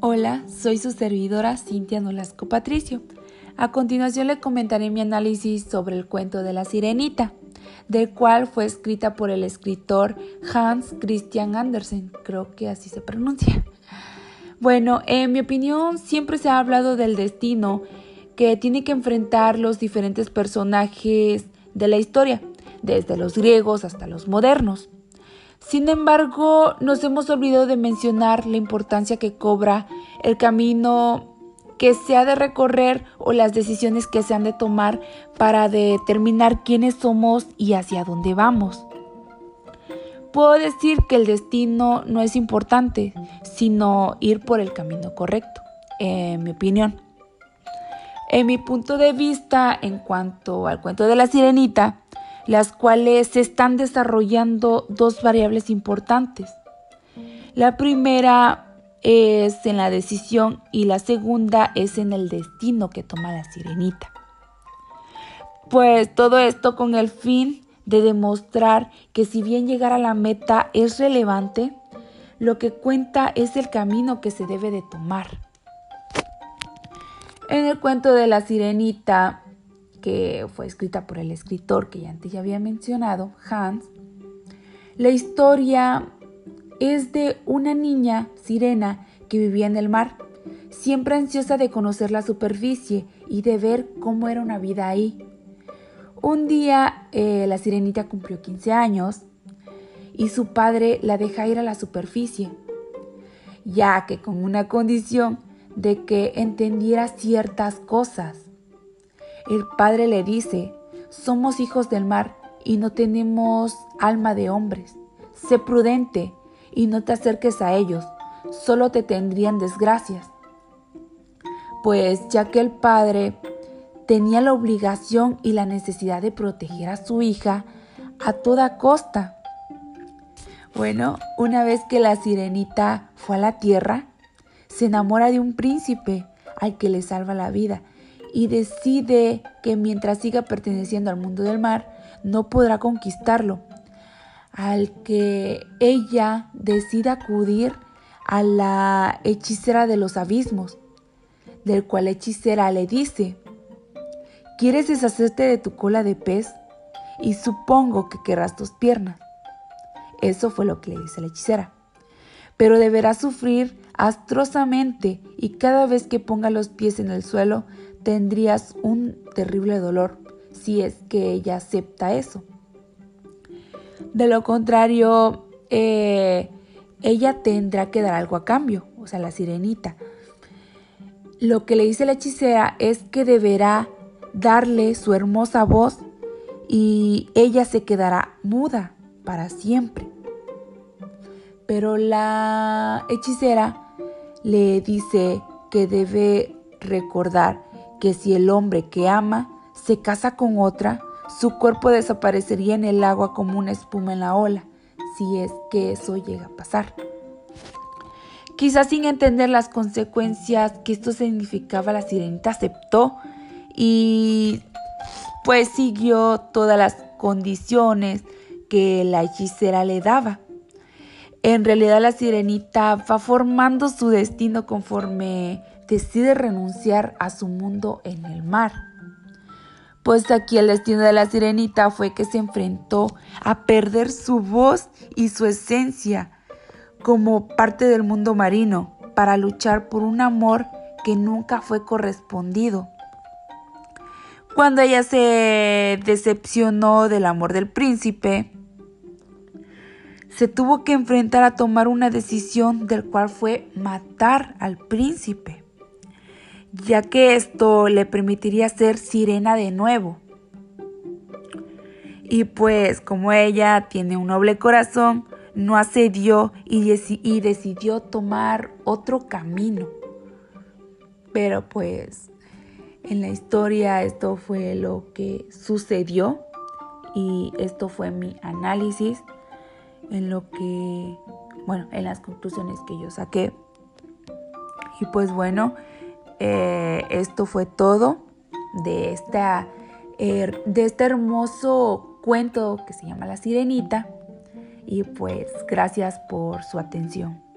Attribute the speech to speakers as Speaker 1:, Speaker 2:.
Speaker 1: Hola, soy su servidora Cintia Nolasco Patricio. A continuación le comentaré mi análisis sobre el cuento de la sirenita, del cual fue escrita por el escritor Hans Christian Andersen, creo que así se pronuncia. Bueno, en mi opinión siempre se ha hablado del destino que tiene que enfrentar los diferentes personajes de la historia, desde los griegos hasta los modernos. Sin embargo, nos hemos olvidado de mencionar la importancia que cobra el camino que se ha de recorrer o las decisiones que se han de tomar para determinar quiénes somos y hacia dónde vamos. Puedo decir que el destino no es importante, sino ir por el camino correcto, en mi opinión. En mi punto de vista, en cuanto al cuento de la sirenita, las cuales se están desarrollando dos variables importantes. La primera es en la decisión y la segunda es en el destino que toma la sirenita. Pues todo esto con el fin de demostrar que si bien llegar a la meta es relevante, lo que cuenta es el camino que se debe de tomar. En el cuento de la sirenita, que fue escrita por el escritor que ya antes ya había mencionado, Hans, la historia es de una niña sirena que vivía en el mar, siempre ansiosa de conocer la superficie y de ver cómo era una vida ahí. Un día eh, la sirenita cumplió 15 años y su padre la deja ir a la superficie, ya que con una condición de que entendiera ciertas cosas. El padre le dice, somos hijos del mar y no tenemos alma de hombres. Sé prudente y no te acerques a ellos, solo te tendrían desgracias. Pues ya que el padre tenía la obligación y la necesidad de proteger a su hija a toda costa. Bueno, una vez que la sirenita fue a la tierra, se enamora de un príncipe al que le salva la vida y decide que mientras siga perteneciendo al mundo del mar, no podrá conquistarlo, al que ella decide acudir a la hechicera de los abismos, del cual la hechicera le dice, ¿quieres deshacerte de tu cola de pez? Y supongo que querrás tus piernas. Eso fue lo que le dice la hechicera. Pero deberás sufrir astrosamente y cada vez que ponga los pies en el suelo tendrías un terrible dolor si es que ella acepta eso. De lo contrario, eh, ella tendrá que dar algo a cambio, o sea, la sirenita. Lo que le dice la hechicera es que deberá darle su hermosa voz y ella se quedará muda para siempre. Pero la hechicera le dice que debe recordar que si el hombre que ama se casa con otra, su cuerpo desaparecería en el agua como una espuma en la ola, si es que eso llega a pasar. Quizás sin entender las consecuencias que esto significaba, la sirenita aceptó y pues siguió todas las condiciones que la hechicera le daba. En realidad la sirenita va formando su destino conforme decide renunciar a su mundo en el mar. Pues aquí el destino de la sirenita fue que se enfrentó a perder su voz y su esencia como parte del mundo marino para luchar por un amor que nunca fue correspondido. Cuando ella se decepcionó del amor del príncipe, se tuvo que enfrentar a tomar una decisión del cual fue matar al príncipe ya que esto le permitiría ser sirena de nuevo. Y pues como ella tiene un noble corazón, no accedió y, y decidió tomar otro camino. Pero pues en la historia esto fue lo que sucedió y esto fue mi análisis en lo que, bueno, en las conclusiones que yo saqué. Y pues bueno, eh, esto fue todo de, esta, de este hermoso cuento que se llama La Sirenita. Y pues gracias por su atención.